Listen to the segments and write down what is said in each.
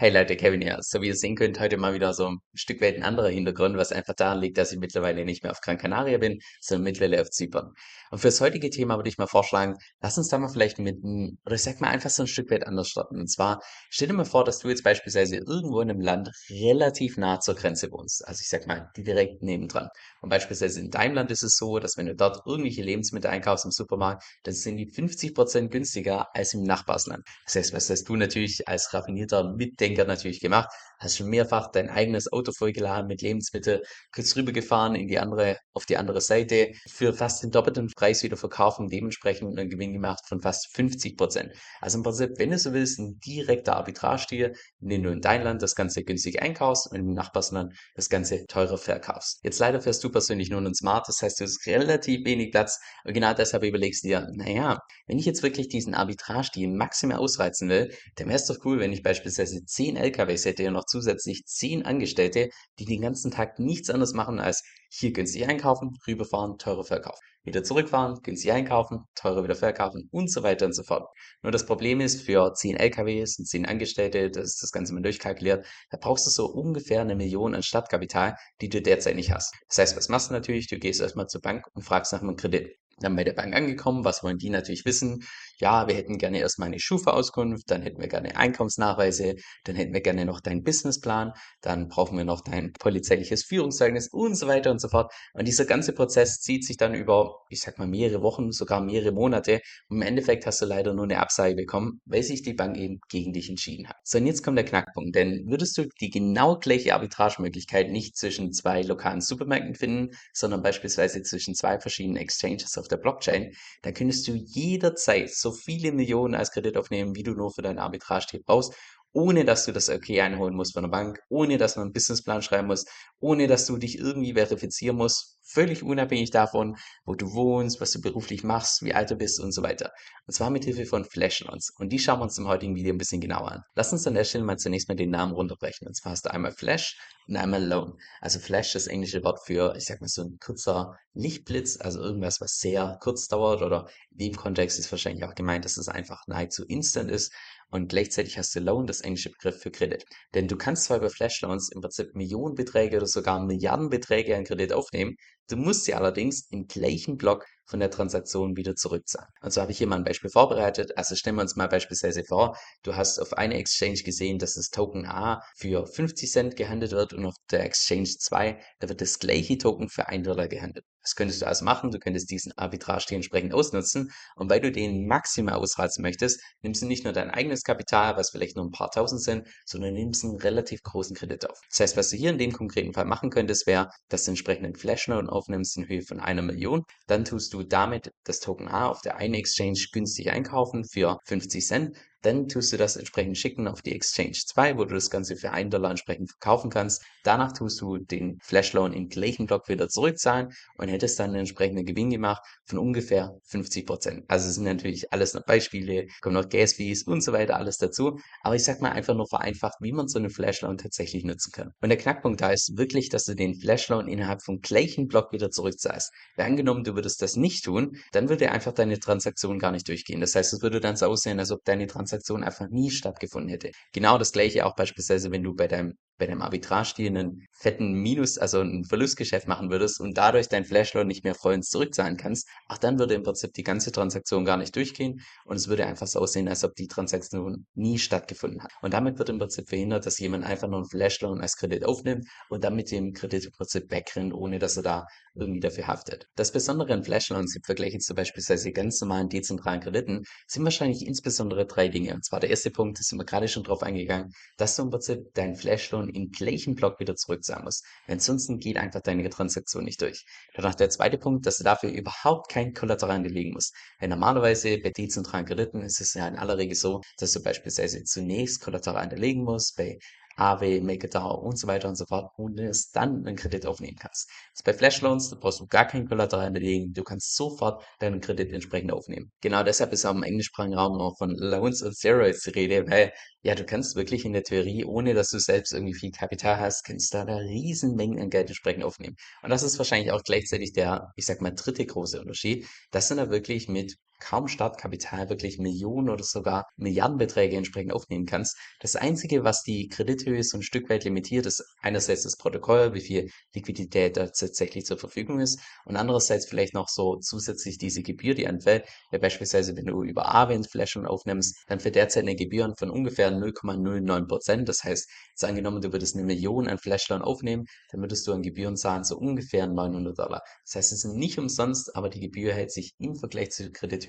Hey Leute, Kevin hier. So wie ihr sehen könnt, heute mal wieder so ein Stück weit ein anderer Hintergrund, was einfach daran liegt, dass ich mittlerweile nicht mehr auf Gran Canaria bin, sondern mittlerweile auf Zypern. Und fürs heutige Thema würde ich mal vorschlagen, lass uns da mal vielleicht mit, einem, oder ich sag mal einfach so ein Stück weit anders starten. Und zwar, stell dir mal vor, dass du jetzt beispielsweise irgendwo in einem Land relativ nah zur Grenze wohnst. Also ich sag mal, direkt nebendran. Und beispielsweise in deinem Land ist es so, dass wenn du dort irgendwelche Lebensmittel einkaufst im Supermarkt, dann sind die 50 Prozent günstiger als im Nachbarsland. Das heißt, was hast du natürlich als raffinierter Mitdenker Denker natürlich gemacht, hast schon mehrfach dein eigenes Auto vollgeladen mit Lebensmitteln, kurz rübergefahren in die andere, auf die andere Seite, für fast den doppelten Preis wieder verkaufen, dementsprechend einen Gewinn gemacht von fast 50 Prozent. Also im Prinzip, wenn du so willst, ein direkter Arbitrage-Deal, in dem du in dein Land das Ganze günstig einkaufst und im Nachbarsland das Ganze teurer verkaufst. Jetzt leider fährst du persönlich nur einen Smart, das heißt, du hast relativ wenig Platz und genau deshalb überlegst du dir, naja, wenn ich jetzt wirklich diesen Arbitrage-Deal maximal ausreizen will, dann wäre es doch cool, wenn ich beispielsweise 10 LKWs hätte und noch zusätzlich 10 Angestellte, die den ganzen Tag nichts anderes machen als hier günstig einkaufen, rüberfahren, teurer verkaufen. Wieder zurückfahren, günstig einkaufen, teurer wieder verkaufen und so weiter und so fort. Nur das Problem ist, für 10 LKWs und 10 Angestellte, das ist das Ganze mal durchkalkuliert, da brauchst du so ungefähr eine Million an Stadtkapital, die du derzeit nicht hast. Das heißt, was machst du natürlich? Du gehst erstmal zur Bank und fragst nach einem Kredit. Dann bei der Bank angekommen, was wollen die natürlich wissen? Ja, wir hätten gerne erstmal eine Schufa-Auskunft, dann hätten wir gerne Einkommensnachweise, dann hätten wir gerne noch deinen Businessplan, dann brauchen wir noch dein polizeiliches Führungszeugnis und so weiter und so fort. Und dieser ganze Prozess zieht sich dann über, ich sag mal, mehrere Wochen, sogar mehrere Monate. Und im Endeffekt hast du leider nur eine Absage bekommen, weil sich die Bank eben gegen dich entschieden hat. So, und jetzt kommt der Knackpunkt, denn würdest du die genau gleiche Arbitragemöglichkeit nicht zwischen zwei lokalen Supermärkten finden, sondern beispielsweise zwischen zwei verschiedenen Exchanges auf der Blockchain, dann könntest du jederzeit so viele Millionen als Kredit aufnehmen, wie du nur für deinen Arbitrage brauchst ohne dass du das okay einholen musst von der Bank, ohne dass man einen Businessplan schreiben muss, ohne dass du dich irgendwie verifizieren musst, völlig unabhängig davon, wo du wohnst, was du beruflich machst, wie alt du bist und so weiter. Und zwar mit Hilfe von Flashloans. Und die schauen wir uns im heutigen Video ein bisschen genauer an. Lass uns an der Stelle mal zunächst mal den Namen runterbrechen. Und zwar hast du einmal Flash und einmal Loan. Also Flash ist das englische Wort für, ich sag mal, so ein kurzer Lichtblitz, also irgendwas, was sehr kurz dauert oder in dem Kontext ist wahrscheinlich auch gemeint, dass es einfach nahezu instant ist und gleichzeitig hast du Loan, das englische Begriff für Kredit. Denn du kannst zwar bei Flash Loans im Prinzip Millionenbeträge oder sogar Milliardenbeträge an Kredit aufnehmen, du musst sie allerdings im gleichen Block von der Transaktion wieder zurückzahlen. Und so habe ich hier mal ein Beispiel vorbereitet. Also stellen wir uns mal beispielsweise vor, du hast auf einer Exchange gesehen, dass das Token A für 50 Cent gehandelt wird und auf der Exchange 2, da wird das gleiche Token für 1 Dollar gehandelt. Was könntest du also machen? Du könntest diesen Arbitrage entsprechend ausnutzen. Und weil du den maximal ausreizen möchtest, nimmst du nicht nur dein eigenes Kapital, was vielleicht nur ein paar tausend sind, sondern nimmst einen relativ großen Kredit auf. Das heißt, was du hier in dem konkreten Fall machen könntest, wäre, dass du entsprechenden Flashnote aufnimmst in Höhe von einer Million. Dann tust du damit das Token A auf der einen Exchange günstig einkaufen für 50 Cent. Dann tust du das entsprechend schicken auf die Exchange 2, wo du das Ganze für 1 Dollar entsprechend verkaufen kannst. Danach tust du den Flashloan im gleichen Block wieder zurückzahlen und hättest dann einen entsprechenden Gewinn gemacht von ungefähr 50 Prozent. Also es sind natürlich alles noch Beispiele, kommen noch Gas Fees und so weiter alles dazu. Aber ich sag mal einfach nur vereinfacht, wie man so einen Flashloan tatsächlich nutzen kann. Und der Knackpunkt da ist wirklich, dass du den Flashloan innerhalb vom gleichen Block wieder zurückzahlst. Weil angenommen, du würdest das nicht tun, dann würde einfach deine Transaktion gar nicht durchgehen. Das heißt, es würde dann so aussehen, als ob deine Transaktion Transaktion einfach nie stattgefunden hätte. Genau das gleiche auch beispielsweise, wenn du bei deinem bei deinem Arbitrage einen fetten Minus, also ein Verlustgeschäft machen würdest und dadurch dein Flashloan nicht mehr vollends zurückzahlen kannst, auch dann würde im Prinzip die ganze Transaktion gar nicht durchgehen und es würde einfach so aussehen, als ob die Transaktion nie stattgefunden hat. Und damit wird im Prinzip verhindert, dass jemand einfach nur ein Flashloan als Kredit aufnimmt und dann mit dem Kredit im Prinzip wegrennt, ohne dass er da irgendwie dafür haftet. Das Besondere in Flashloans im Vergleich zu beispielsweise ganz normalen dezentralen Krediten sind wahrscheinlich insbesondere drei Dinge. Und zwar der erste Punkt, da sind wir gerade schon drauf eingegangen, dass du im Prinzip dein Flashloan Transaktion im gleichen Block wieder zurückzahlen musst. Ansonsten geht einfach deine Transaktion nicht durch. Danach der zweite Punkt, dass du dafür überhaupt kein Kollateral anlegen musst. Weil normalerweise bei dezentralen Krediten ist es ja in aller Regel so, dass du beispielsweise zunächst Kollateral hinterlegen musst. Bei AW, MakerDAO und so weiter und so fort und erst dann einen Kredit aufnehmen kannst. Das ist bei Flash Loans, da brauchst du gar kein Kollateral hinterlegen, du kannst sofort deinen Kredit entsprechend aufnehmen. Genau deshalb ist auch im englischsprachigen Raum auch von Loans und Steroids die Rede, weil ja, du kannst wirklich in der Theorie, ohne dass du selbst irgendwie viel Kapital hast, kannst du da eine riesen Mengen an Geld entsprechend aufnehmen. Und das ist wahrscheinlich auch gleichzeitig der, ich sag mal, dritte große Unterschied, dass du da wirklich mit kaum Startkapital wirklich Millionen oder sogar Milliardenbeträge entsprechend aufnehmen kannst. Das Einzige, was die Kredithöhe so ein Stück weit limitiert, ist einerseits das Protokoll, wie viel Liquidität da tatsächlich zur Verfügung ist und andererseits vielleicht noch so zusätzlich diese Gebühr, die anfällt. Ja, beispielsweise, wenn du über Aave Flaschen aufnimmst, dann für derzeit eine Gebühr von ungefähr 0,09 Prozent. Das heißt, jetzt angenommen, du würdest eine Million an Flashlern aufnehmen, dann würdest du an Gebühren zahlen so ungefähr 900 Dollar. Das heißt, es sind nicht umsonst, aber die Gebühr hält sich im Vergleich zur Kredithöhe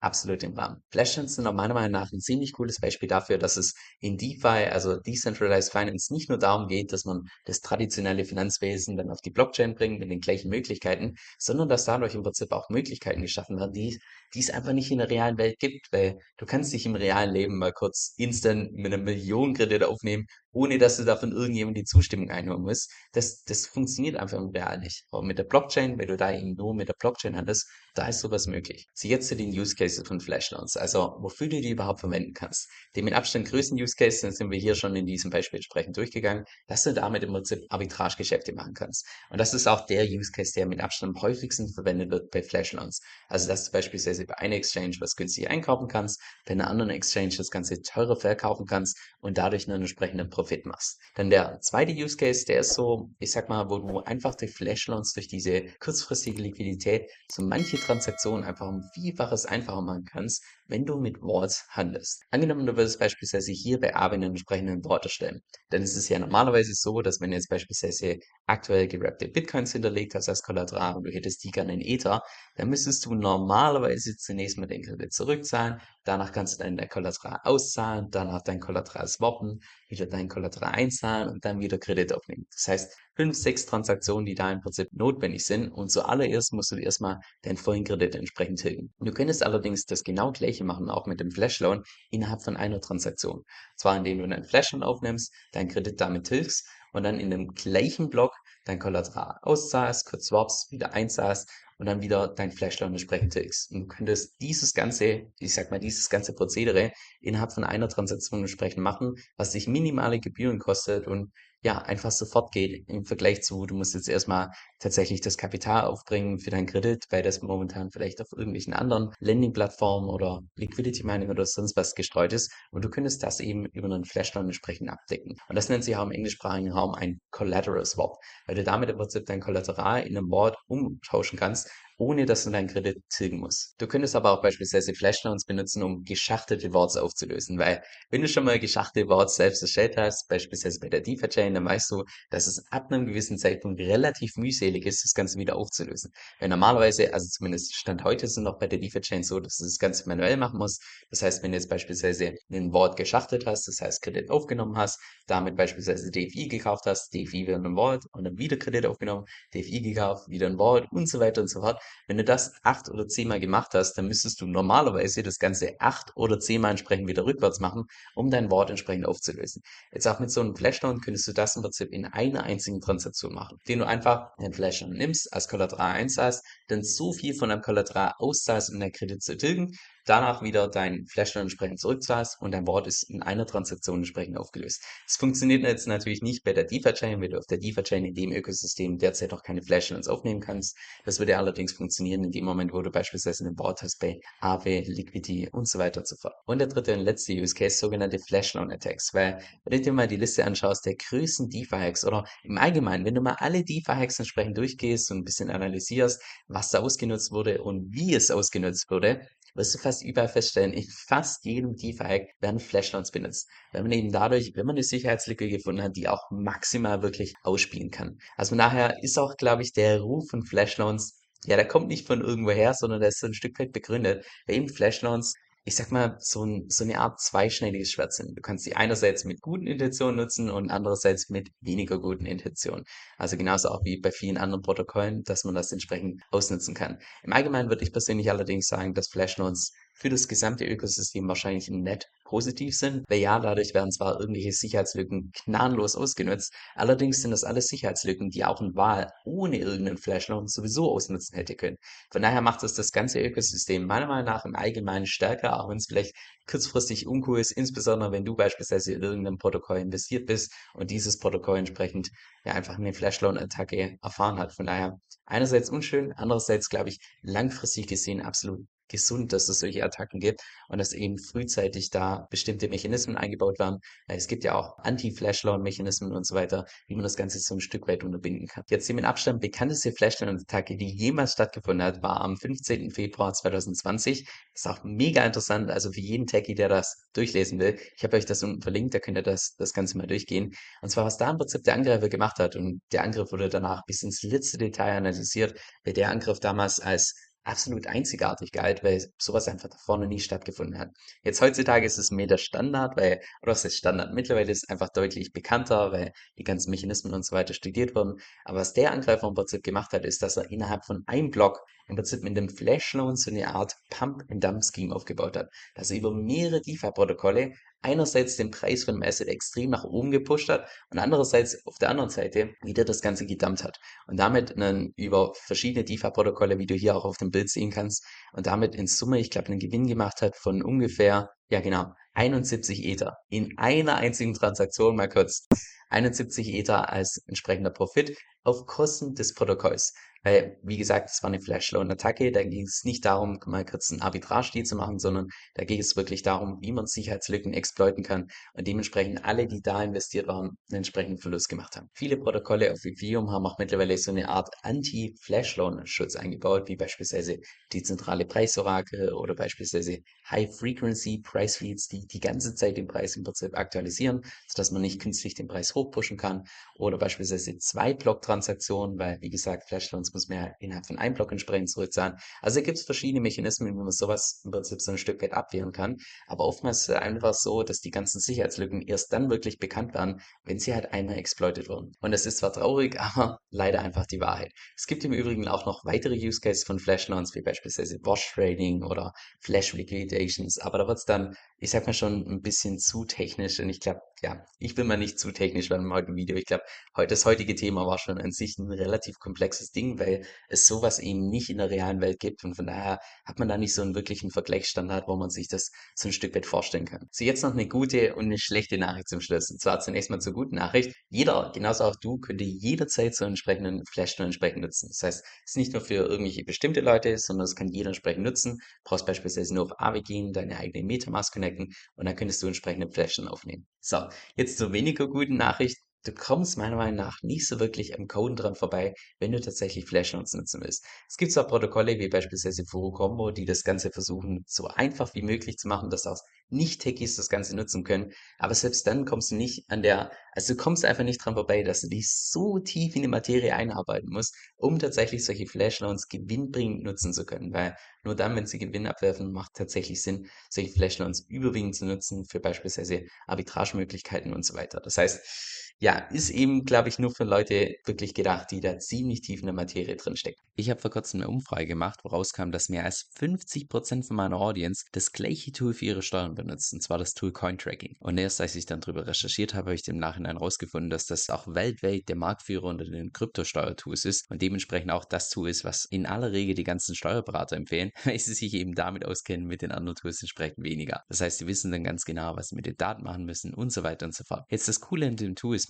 absolut im Rahmen. Flashcoins sind auch meiner Meinung nach ein ziemlich cooles Beispiel dafür, dass es in DeFi, also Decentralized Finance, nicht nur darum geht, dass man das traditionelle Finanzwesen dann auf die Blockchain bringt mit den gleichen Möglichkeiten, sondern dass dadurch im Prinzip auch Möglichkeiten geschaffen werden, die, die es einfach nicht in der realen Welt gibt, weil du kannst dich im realen Leben mal kurz instant mit einer Million Kredit aufnehmen ohne dass du davon irgendjemand die Zustimmung einholen musst. Das, das funktioniert einfach Real nicht. Aber mit der Blockchain, wenn du da eben nur mit der Blockchain hattest, da ist sowas möglich. Sie jetzt zu den Use Cases von Flashloans, also wofür du die überhaupt verwenden kannst. Den mit Abstand größten Use Case, den sind wir hier schon in diesem Beispiel entsprechend durchgegangen, dass du damit im Prinzip Arbitrage-Geschäfte machen kannst. Und das ist auch der Use Case, der mit Abstand am häufigsten verwendet wird bei Flashloans. Also dass du beispielsweise bei einer Exchange was günstig einkaufen kannst, bei einer anderen Exchange das Ganze teurer verkaufen kannst und dadurch einen entsprechenden Profit machst. Dann der zweite Use Case, der ist so, ich sag mal, wo du einfach durch Flashloans, durch diese kurzfristige Liquidität so manche Transaktionen einfach um Vielfaches einfacher machen kannst, wenn du mit Vaults handelst. Angenommen, du würdest beispielsweise hier bei Aave einen entsprechenden Vault erstellen. Dann ist es ja normalerweise so, dass wenn du jetzt beispielsweise aktuell gerappte Bitcoins hinterlegt hast als Kollateral und du hättest die gerne in Ether, dann müsstest du normalerweise zunächst mal den Kredit zurückzahlen, danach kannst du dein Kollateral auszahlen, danach dein Kollateral swappen, wieder dein Kollateral einzahlen und dann wieder Kredit aufnehmen. Das heißt, fünf, sechs Transaktionen, die da im Prinzip notwendig sind und zuallererst musst du erstmal deinen vollen Kredit entsprechend tilgen. Du könntest allerdings das genau gleiche machen, auch mit dem Flashloan, innerhalb von einer Transaktion. Zwar indem du deinen Flashloan aufnimmst, deinen Kredit damit tilgst und dann in dem gleichen Block dein Kollateral auszahlst, kurz swaps, wieder einzahlst und dann wieder dein Flashloan entsprechend tilgst. Und du könntest dieses ganze, ich sag mal, dieses ganze Prozedere innerhalb von einer Transaktion entsprechend machen, was dich minimale Gebühren kostet und ja, einfach sofort geht im Vergleich zu, du musst jetzt erstmal tatsächlich das Kapital aufbringen für deinen Kredit, weil das momentan vielleicht auf irgendwelchen anderen Lending-Plattformen oder Liquidity Mining oder sonst was gestreut ist. Und du könntest das eben über einen Flashdown entsprechend abdecken. Und das nennt sich auch im englischsprachigen Raum ein Collateral Swap, weil du damit im Prinzip dein Kollateral in einem Wort umtauschen kannst ohne dass du deinen Kredit tilgen musst. Du könntest aber auch beispielsweise Flashloans benutzen, um geschachtete Worts aufzulösen, weil wenn du schon mal geschachtete Worts selbst erstellt hast, beispielsweise bei der DeFi-Chain, dann weißt du, dass es ab einem gewissen Zeitpunkt relativ mühselig ist, das Ganze wieder aufzulösen. Weil normalerweise, also zumindest Stand heute es noch bei der DeFi-Chain so, dass du das Ganze manuell machen musst. Das heißt, wenn du jetzt beispielsweise ein Wort geschachtet hast, das heißt Kredit aufgenommen hast, damit beispielsweise DFI gekauft hast, DFI wieder ein Wort und dann wieder Kredit aufgenommen, DFI gekauft, wieder ein Wort und so weiter und so fort, wenn du das acht oder zehnmal gemacht hast, dann müsstest du normalerweise das Ganze acht oder zehnmal entsprechend wieder rückwärts machen, um dein Wort entsprechend aufzulösen. Jetzt auch mit so einem Flashdown könntest du das im Prinzip in einer einzigen Transaktion machen, den du einfach den Flashdown nimmst, als Kollateral einzahlst, dann so viel von deinem Kollateral auszahlst, um dein Kredit zu tilgen, danach wieder dein Flashdown entsprechend zurückzahlst und dein Wort ist in einer Transaktion entsprechend aufgelöst. Es funktioniert jetzt natürlich nicht bei der DeFi-Chain, weil du auf der DeFi-Chain in dem Ökosystem derzeit noch keine Flashdowns aufnehmen kannst. Das würde allerdings funktionieren in dem Moment, wo du beispielsweise einen Wort hast bei Aave, Liquidity und so weiter und so fort. Und der dritte und letzte Use Case, sogenannte Flashdown-Attacks, weil wenn du dir mal die Liste anschaust der größten DeFi-Hacks oder im Allgemeinen, wenn du mal alle DeFi-Hacks entsprechend durchgehst und ein bisschen analysierst, was da ausgenutzt wurde und wie es ausgenutzt wurde, wirst du fast überall feststellen, in fast jedem DeFi-Hack werden Flashloans benutzt. Weil man eben dadurch, wenn man eine Sicherheitslücke gefunden hat, die auch maximal wirklich ausspielen kann. Also daher ist auch, glaube ich, der Ruf von Flashloans, ja, der kommt nicht von irgendwoher, sondern der ist so ein Stück weit begründet. Weil eben Flashloans ich sag mal, so, ein, so eine Art zweischneidiges Schwert sind. Du kannst sie einerseits mit guten Intentionen nutzen und andererseits mit weniger guten Intentionen. Also genauso auch wie bei vielen anderen Protokollen, dass man das entsprechend ausnutzen kann. Im Allgemeinen würde ich persönlich allerdings sagen, dass Flashnodes für das gesamte Ökosystem wahrscheinlich ein net positiv sind? Weil ja, dadurch werden zwar irgendwelche Sicherheitslücken gnadenlos ausgenutzt, allerdings sind das alles Sicherheitslücken, die auch ein Wahl ohne irgendeinen Flashloan sowieso ausnutzen hätte können. Von daher macht es das ganze Ökosystem meiner Meinung nach im Allgemeinen stärker, auch wenn es vielleicht kurzfristig uncool ist, insbesondere wenn du beispielsweise in irgendeinem Protokoll investiert bist und dieses Protokoll entsprechend ja einfach eine Flashloan-Attacke erfahren hat. Von daher einerseits unschön, andererseits glaube ich langfristig gesehen absolut gesund, dass es solche Attacken gibt und dass eben frühzeitig da bestimmte Mechanismen eingebaut werden. Es gibt ja auch Anti-Flashloan-Mechanismen und so weiter, wie man das Ganze so ein Stück weit unterbinden kann. Jetzt die mit Abstand bekannteste Flashloan-Attacke, die jemals stattgefunden hat, war am 15. Februar 2020. Das ist auch mega interessant, also für jeden Techie, der das durchlesen will. Ich habe euch das unten verlinkt, da könnt ihr das, das Ganze mal durchgehen. Und zwar, was da im Prinzip der Angreifer gemacht hat. Und der Angriff wurde danach bis ins letzte Detail analysiert, weil der Angriff damals als absolut einzigartig galt, weil sowas einfach da vorne nie stattgefunden hat. Jetzt heutzutage ist es mehr der Standard, weil, oder ist Standard? Mittlerweile ist es einfach deutlich bekannter, weil die ganzen Mechanismen und so weiter studiert wurden. Aber was der Angreifer im Prinzip gemacht hat, ist, dass er innerhalb von einem Block im Prinzip mit dem Flashloan so eine Art Pump-and-Dump-Scheme aufgebaut hat. Dass er über mehrere DeFi-Protokolle einerseits den Preis von dem Asset extrem nach oben gepusht hat und andererseits auf der anderen Seite wieder das Ganze gedumpt hat. Und damit einen, über verschiedene DeFi-Protokolle, wie du hier auch auf dem Bild sehen kannst, und damit in Summe, ich glaube, einen Gewinn gemacht hat von ungefähr, ja genau, 71 Ether. In einer einzigen Transaktion mal kurz. 71 Ether als entsprechender Profit auf Kosten des Protokolls. Weil, wie gesagt, es war eine Flash-Loan-Attacke, da ging es nicht darum, mal kurz einen Arbitrage-Deal zu machen, sondern da ging es wirklich darum, wie man Sicherheitslücken exploiten kann und dementsprechend alle, die da investiert waren, einen entsprechenden Verlust gemacht haben. Viele Protokolle auf Ethereum haben auch mittlerweile so eine Art Anti-Flash-Loan-Schutz eingebaut, wie beispielsweise die zentrale Preisorakel oder beispielsweise High-Frequency-Price-Feeds, die die ganze Zeit den Preis im Prinzip aktualisieren, sodass man nicht künstlich den Preis hochpushen kann oder beispielsweise zwei Block-Transaktionen, weil, wie gesagt, Flash-Loans muss man ja innerhalb von einem Block entsprechend zurückzahlen. Also gibt es verschiedene Mechanismen, wie man sowas im Prinzip so ein Stück weit abwehren kann. Aber oftmals ist es einfach so, dass die ganzen Sicherheitslücken erst dann wirklich bekannt werden, wenn sie halt einmal exploited wurden. Und das ist zwar traurig, aber leider einfach die Wahrheit. Es gibt im Übrigen auch noch weitere Use Cases von Flash Loans, wie beispielsweise Wash Trading oder Flash Liquidations. Aber da wird es dann, ich sag mal schon, ein bisschen zu technisch. Und ich glaube, ja, ich bin mal nicht zu technisch beim heutigen Video. Ich glaube, heute, das heutige Thema war schon an sich ein relativ komplexes Ding, weil es sowas eben nicht in der realen Welt gibt. Und von daher hat man da nicht so einen wirklichen Vergleichsstandard, wo man sich das so ein Stück weit vorstellen kann. So, jetzt noch eine gute und eine schlechte Nachricht zum Schluss. Und zwar zunächst mal zur guten Nachricht. Jeder, genauso auch du, könnte jederzeit so einen entsprechenden Flashton entsprechend nutzen. Das heißt, es ist nicht nur für irgendwelche bestimmte Leute, sondern es kann jeder entsprechend nutzen. Du brauchst beispielsweise nur auf Aave gehen, deine eigene Metamask connecten und dann könntest du entsprechende Flashton aufnehmen. So, jetzt zur weniger guten Nachricht. Du kommst meiner Meinung nach nicht so wirklich am Coden dran vorbei, wenn du tatsächlich Flashnotes nutzen willst. Es gibt zwar Protokolle wie beispielsweise Furucombo, die das Ganze versuchen, so einfach wie möglich zu machen, dass auch nicht-Techies das Ganze nutzen können, aber selbst dann kommst du nicht an der, also du kommst einfach nicht dran vorbei, dass du dich so tief in die Materie einarbeiten musst, um tatsächlich solche Flashloans gewinnbringend nutzen zu können, weil nur dann, wenn sie Gewinn abwerfen, macht tatsächlich Sinn, solche Flashloans überwiegend zu nutzen für beispielsweise Arbitragemöglichkeiten und so weiter. Das heißt, ja, ist eben, glaube ich, nur für Leute wirklich gedacht, die da ziemlich tief in der Materie drinstecken. Ich habe vor kurzem eine Umfrage gemacht, woraus kam, dass mehr als 50% von meiner Audience das gleiche Tool für ihre Steuern benutzt, und zwar das Tool Cointracking. Und erst als ich dann darüber recherchiert habe, habe ich im Nachhinein herausgefunden, dass das auch weltweit der Marktführer unter den Kryptosteuertools ist und dementsprechend auch das Tool ist, was in aller Regel die ganzen Steuerberater empfehlen, weil sie sich eben damit auskennen, mit den anderen Tools entsprechend weniger. Das heißt, sie wissen dann ganz genau, was sie mit den Daten machen müssen und so weiter und so fort. Jetzt das Coole an dem Tool ist